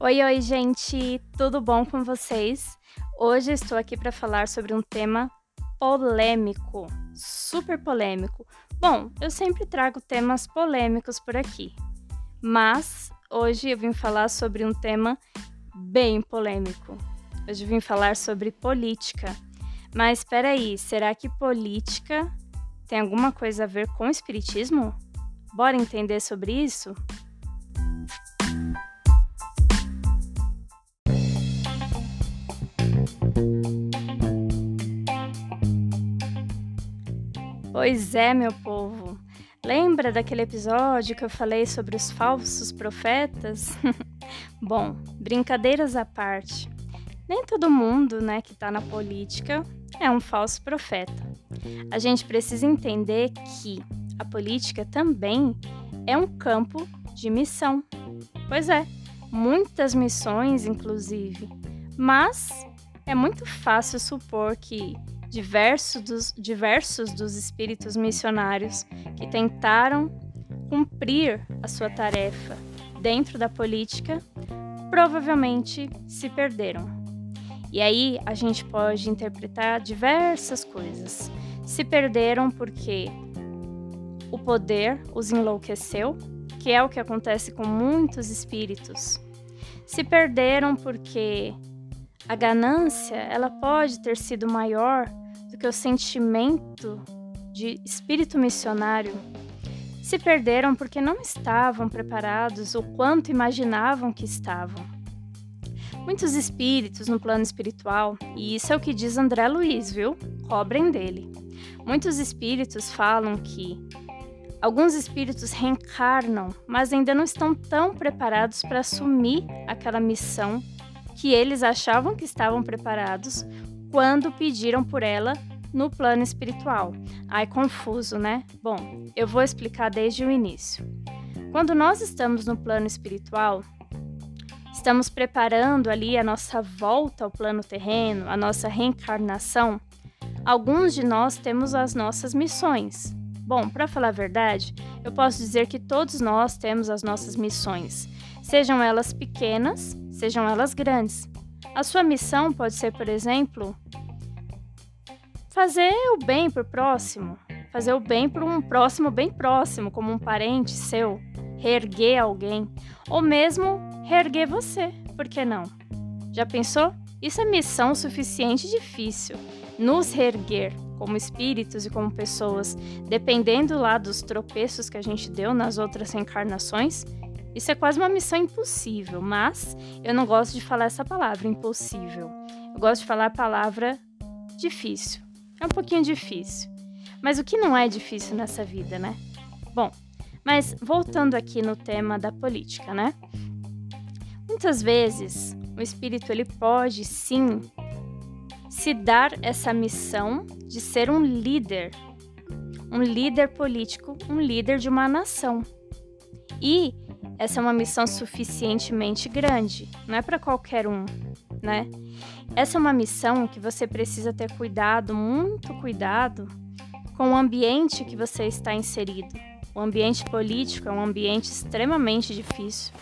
Oi, oi, gente, tudo bom com vocês? Hoje estou aqui para falar sobre um tema polêmico, super polêmico. Bom, eu sempre trago temas polêmicos por aqui, mas hoje eu vim falar sobre um tema bem polêmico. Hoje eu vim falar sobre política. Mas espera aí, será que política tem alguma coisa a ver com espiritismo? Bora entender sobre isso? Pois é, meu povo. Lembra daquele episódio que eu falei sobre os falsos profetas? Bom, brincadeiras à parte. Nem todo mundo, né, que está na política é um falso profeta. A gente precisa entender que a política também é um campo de missão. Pois é, muitas missões, inclusive. Mas é muito fácil supor que diversos dos, diversos dos espíritos missionários que tentaram cumprir a sua tarefa dentro da política provavelmente se perderam. E aí a gente pode interpretar diversas coisas. Se perderam porque o poder os enlouqueceu, que é o que acontece com muitos espíritos. Se perderam porque a ganância, ela pode ter sido maior do que o sentimento de espírito missionário. Se perderam porque não estavam preparados o quanto imaginavam que estavam. Muitos espíritos no plano espiritual, e isso é o que diz André Luiz, viu? Cobrem dele. Muitos espíritos falam que alguns espíritos reencarnam, mas ainda não estão tão preparados para assumir aquela missão que eles achavam que estavam preparados quando pediram por ela no plano espiritual. Ai, confuso, né? Bom, eu vou explicar desde o início. Quando nós estamos no plano espiritual, estamos preparando ali a nossa volta ao plano terreno, a nossa reencarnação. Alguns de nós temos as nossas missões. Bom, para falar a verdade, eu posso dizer que todos nós temos as nossas missões, sejam elas pequenas sejam elas grandes. A sua missão pode ser, por exemplo, fazer o bem para o próximo, fazer o bem para um próximo bem próximo, como um parente seu, reerguer alguém, ou mesmo reerguer você, por que não? Já pensou? Isso é missão suficiente difícil. Nos reerguer como espíritos e como pessoas, dependendo lá dos tropeços que a gente deu nas outras reencarnações, isso é quase uma missão impossível, mas eu não gosto de falar essa palavra, impossível. Eu gosto de falar a palavra difícil. É um pouquinho difícil. Mas o que não é difícil nessa vida, né? Bom, mas voltando aqui no tema da política, né? Muitas vezes o espírito ele pode sim se dar essa missão de ser um líder, um líder político, um líder de uma nação. E essa é uma missão suficientemente grande, não é para qualquer um, né? Essa é uma missão que você precisa ter cuidado, muito cuidado, com o ambiente que você está inserido. O ambiente político é um ambiente extremamente difícil.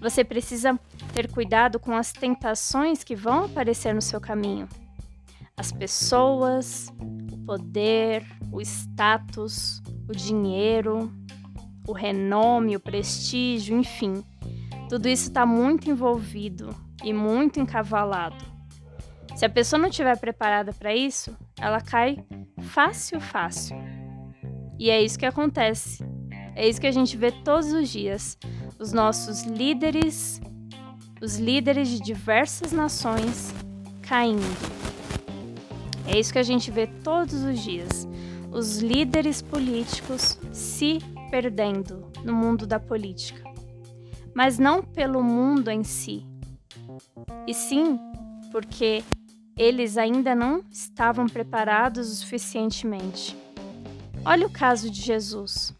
Você precisa ter cuidado com as tentações que vão aparecer no seu caminho. As pessoas, o poder, o status, o dinheiro, o renome, o prestígio, enfim. Tudo isso está muito envolvido e muito encavalado. Se a pessoa não estiver preparada para isso, ela cai fácil, fácil. E é isso que acontece. É isso que a gente vê todos os dias. Os nossos líderes, os líderes de diversas nações caindo. É isso que a gente vê todos os dias. Os líderes políticos se perdendo no mundo da política, mas não pelo mundo em si, e sim porque eles ainda não estavam preparados o suficientemente. Olha o caso de Jesus.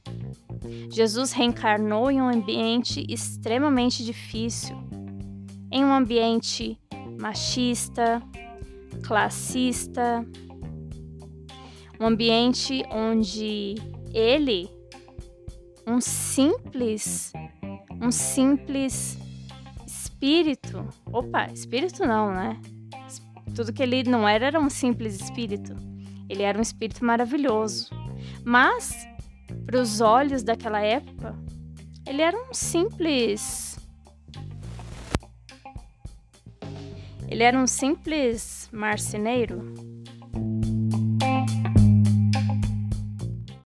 Jesus reencarnou em um ambiente extremamente difícil, em um ambiente machista, classista, um ambiente onde ele um simples, um simples espírito. Opa, espírito não, né? Tudo que ele não era era um simples espírito. Ele era um espírito maravilhoso. Mas, para os olhos daquela época, ele era um simples. Ele era um simples marceneiro